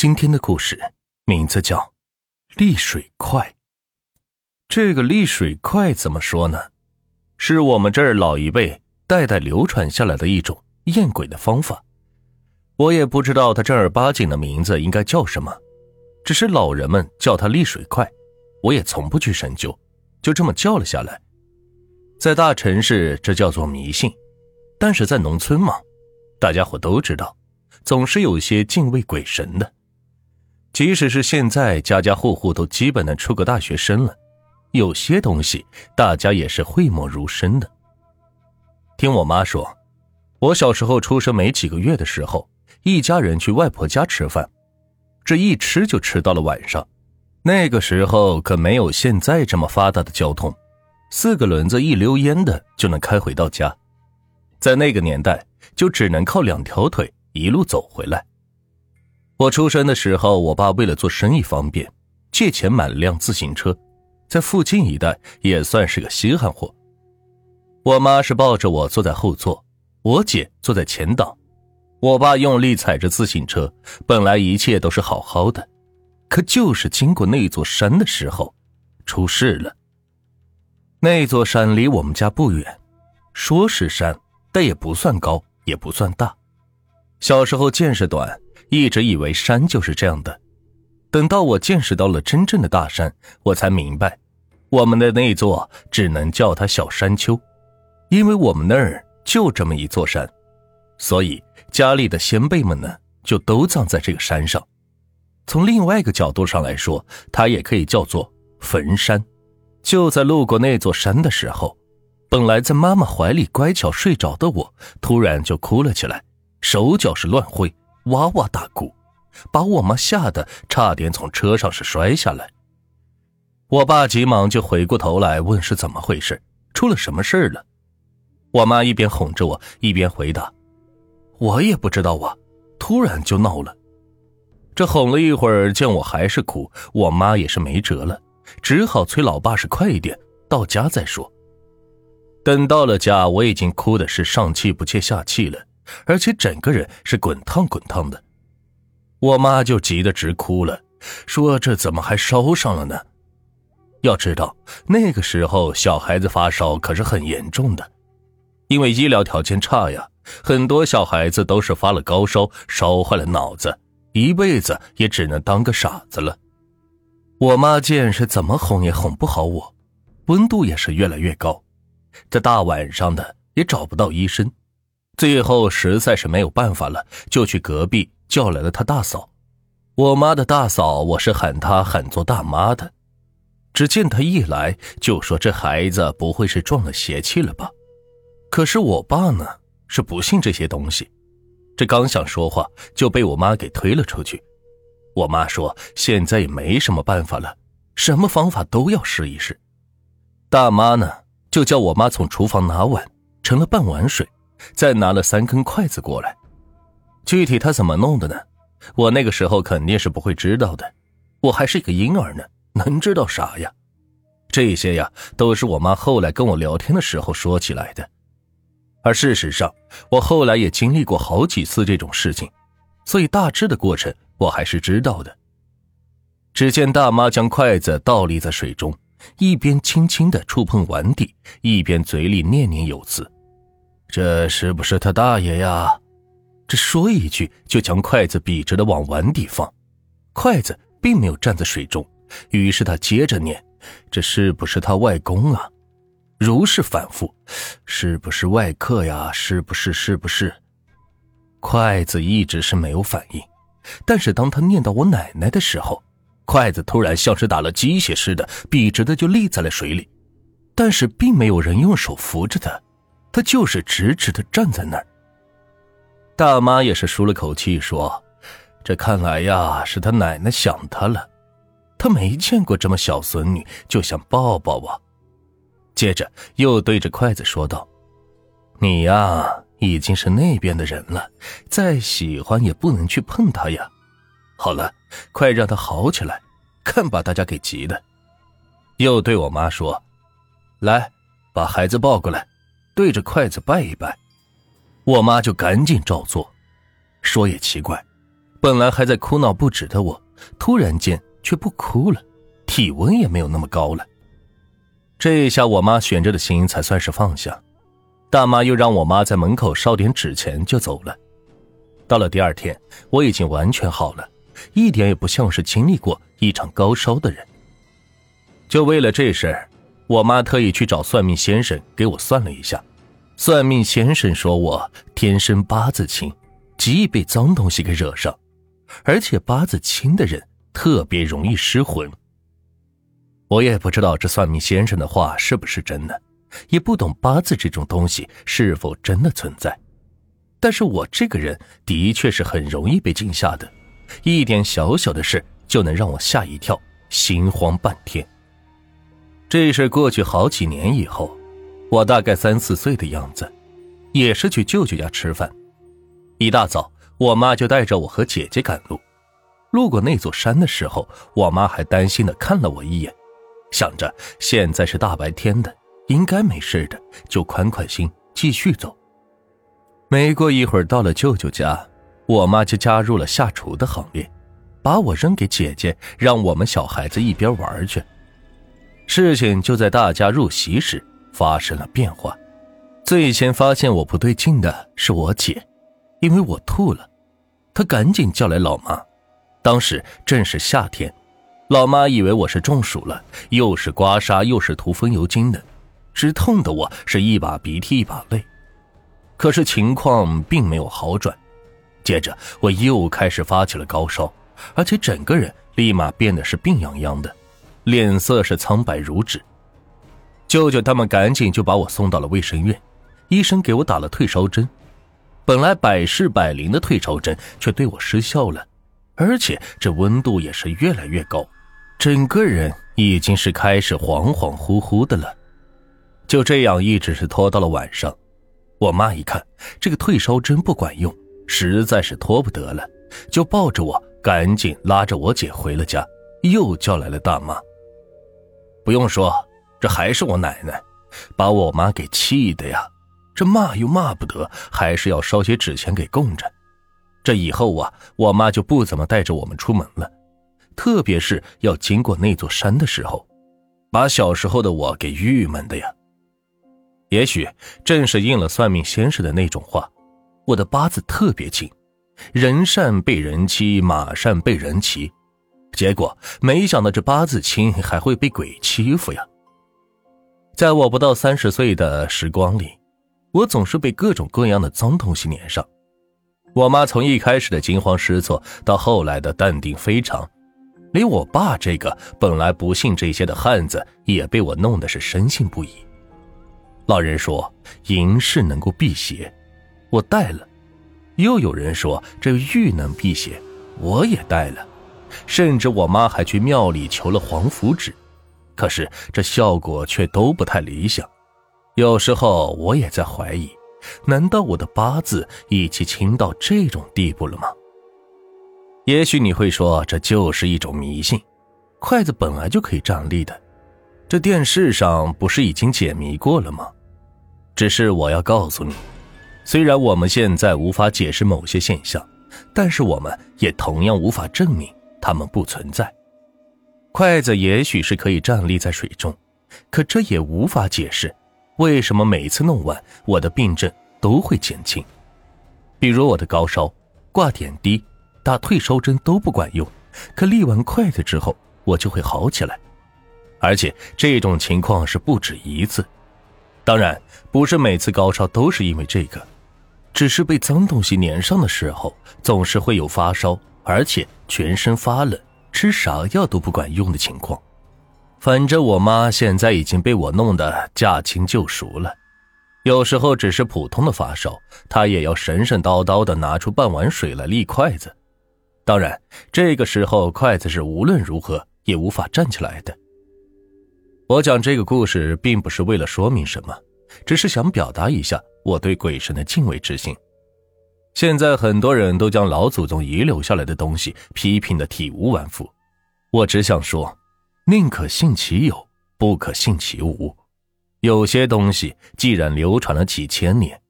今天的故事名字叫《丽水快》。这个丽水快怎么说呢？是我们这儿老一辈代代流传下来的一种验鬼的方法。我也不知道它正儿八经的名字应该叫什么，只是老人们叫它丽水快，我也从不去深究，就这么叫了下来。在大城市这叫做迷信，但是在农村嘛，大家伙都知道，总是有些敬畏鬼神的。即使是现在，家家户户都基本的出个大学生了，有些东西大家也是讳莫如深的。听我妈说，我小时候出生没几个月的时候，一家人去外婆家吃饭，这一吃就吃到了晚上。那个时候可没有现在这么发达的交通，四个轮子一溜烟的就能开回到家，在那个年代就只能靠两条腿一路走回来。我出生的时候，我爸为了做生意方便，借钱买了辆自行车，在附近一带也算是个稀罕货。我妈是抱着我坐在后座，我姐坐在前挡，我爸用力踩着自行车。本来一切都是好好的，可就是经过那座山的时候，出事了。那座山离我们家不远，说是山，但也不算高，也不算大。小时候见识短。一直以为山就是这样的，等到我见识到了真正的大山，我才明白，我们的那座只能叫它小山丘，因为我们那儿就这么一座山，所以家里的先辈们呢就都葬在这个山上。从另外一个角度上来说，它也可以叫做坟山。就在路过那座山的时候，本来在妈妈怀里乖巧睡着的我，突然就哭了起来，手脚是乱挥。哇哇大哭，把我妈吓得差点从车上是摔下来。我爸急忙就回过头来问是怎么回事，出了什么事了？我妈一边哄着我，一边回答：“我也不知道啊，突然就闹了。”这哄了一会儿，见我还是哭，我妈也是没辙了，只好催老爸是快一点，到家再说。等到了家，我已经哭的是上气不接下气了。而且整个人是滚烫滚烫的，我妈就急得直哭了，说：“这怎么还烧上了呢？”要知道那个时候小孩子发烧可是很严重的，因为医疗条件差呀，很多小孩子都是发了高烧，烧坏了脑子，一辈子也只能当个傻子了。我妈见是怎么哄也哄不好我，温度也是越来越高，这大晚上的也找不到医生。最后实在是没有办法了，就去隔壁叫来了他大嫂。我妈的大嫂，我是喊她喊做大妈的。只见她一来就说：“这孩子不会是撞了邪气了吧？”可是我爸呢，是不信这些东西。这刚想说话，就被我妈给推了出去。我妈说：“现在也没什么办法了，什么方法都要试一试。”大妈呢，就叫我妈从厨房拿碗，盛了半碗水。再拿了三根筷子过来，具体他怎么弄的呢？我那个时候肯定是不会知道的，我还是一个婴儿呢，能知道啥呀？这些呀，都是我妈后来跟我聊天的时候说起来的。而事实上，我后来也经历过好几次这种事情，所以大致的过程我还是知道的。只见大妈将筷子倒立在水中，一边轻轻的触碰碗底，一边嘴里念念有词。这是不是他大爷呀？这说一句就将筷子笔直的往碗底放，筷子并没有站在水中。于是他接着念：“这是不是他外公啊？”如是反复：“是不是外客呀？是不是？是不是？”筷子一直是没有反应，但是当他念到我奶奶的时候，筷子突然像是打了鸡血似的，笔直的就立在了水里，但是并没有人用手扶着他。他就是直直的站在那儿。大妈也是舒了口气，说：“这看来呀，是他奶奶想他了。他没见过这么小孙女，就想抱抱啊。”接着又对着筷子说道：“你呀，已经是那边的人了，再喜欢也不能去碰他呀。好了，快让他好起来，看把大家给急的。”又对我妈说：“来，把孩子抱过来。”对着筷子拜一拜，我妈就赶紧照做。说也奇怪，本来还在哭闹不止的我，突然间却不哭了，体温也没有那么高了。这一下，我妈悬着的心才算是放下。大妈又让我妈在门口烧点纸钱就走了。到了第二天，我已经完全好了，一点也不像是经历过一场高烧的人。就为了这事儿，我妈特意去找算命先生给我算了一下。算命先生说我天生八字轻，极易被脏东西给惹上，而且八字轻的人特别容易失魂。我也不知道这算命先生的话是不是真的。也不懂八字这种东西是否真的存在，但是我这个人的确是很容易被惊吓的，一点小小的事就能让我吓一跳，心慌半天。这事过去好几年以后，我大概三四岁的样子，也是去舅舅家吃饭，一大早，我妈就带着我和姐姐赶路，路过那座山的时候，我妈还担心的看了我一眼，想着现在是大白天的。应该没事的，就宽宽心继续走。没过一会儿，到了舅舅家，我妈就加入了下厨的行列，把我扔给姐姐，让我们小孩子一边玩去。事情就在大家入席时发生了变化。最先发现我不对劲的是我姐，因为我吐了，她赶紧叫来老妈。当时正是夏天，老妈以为我是中暑了，又是刮痧又是涂风油精的。只痛的我是一把鼻涕一把泪，可是情况并没有好转。接着我又开始发起了高烧，而且整个人立马变得是病殃殃的，脸色是苍白如纸。舅舅他们赶紧就把我送到了卫生院，医生给我打了退烧针。本来百试百灵的退烧针却对我失效了，而且这温度也是越来越高，整个人已经是开始恍恍惚惚的了。就这样一直是拖到了晚上，我妈一看这个退烧针不管用，实在是拖不得了，就抱着我赶紧拉着我姐回了家，又叫来了大妈。不用说，这还是我奶奶，把我妈给气的呀，这骂又骂不得，还是要烧些纸钱给供着。这以后啊，我妈就不怎么带着我们出门了，特别是要经过那座山的时候，把小时候的我给郁闷的呀。也许正是应了算命先生的那种话，我的八字特别轻，人善被人欺，马善被人骑。结果没想到这八字轻还会被鬼欺负呀！在我不到三十岁的时光里，我总是被各种各样的脏东西粘上。我妈从一开始的惊慌失措，到后来的淡定非常，连我爸这个本来不信这些的汉子，也被我弄得是深信不疑。老人说银饰能够辟邪，我戴了；又有人说这玉能辟邪，我也戴了。甚至我妈还去庙里求了黄符纸，可是这效果却都不太理想。有时候我也在怀疑，难道我的八字已经轻到这种地步了吗？也许你会说这就是一种迷信，筷子本来就可以站立的，这电视上不是已经解谜过了吗？只是我要告诉你，虽然我们现在无法解释某些现象，但是我们也同样无法证明它们不存在。筷子也许是可以站立在水中，可这也无法解释为什么每次弄完我的病症都会减轻。比如我的高烧，挂点滴、打退烧针都不管用，可立完筷子之后我就会好起来，而且这种情况是不止一次。当然，不是每次高烧都是因为这个，只是被脏东西粘上的时候，总是会有发烧，而且全身发冷，吃啥药都不管用的情况。反正我妈现在已经被我弄得驾轻就熟了，有时候只是普通的发烧，她也要神神叨叨的拿出半碗水来立筷子。当然，这个时候筷子是无论如何也无法站起来的。我讲这个故事，并不是为了说明什么，只是想表达一下我对鬼神的敬畏之心。现在很多人都将老祖宗遗留下来的东西批评的体无完肤，我只想说，宁可信其有，不可信其无。有些东西既然流传了几千年，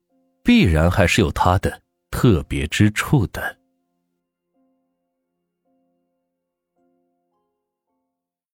必然还是有它的特别之处的。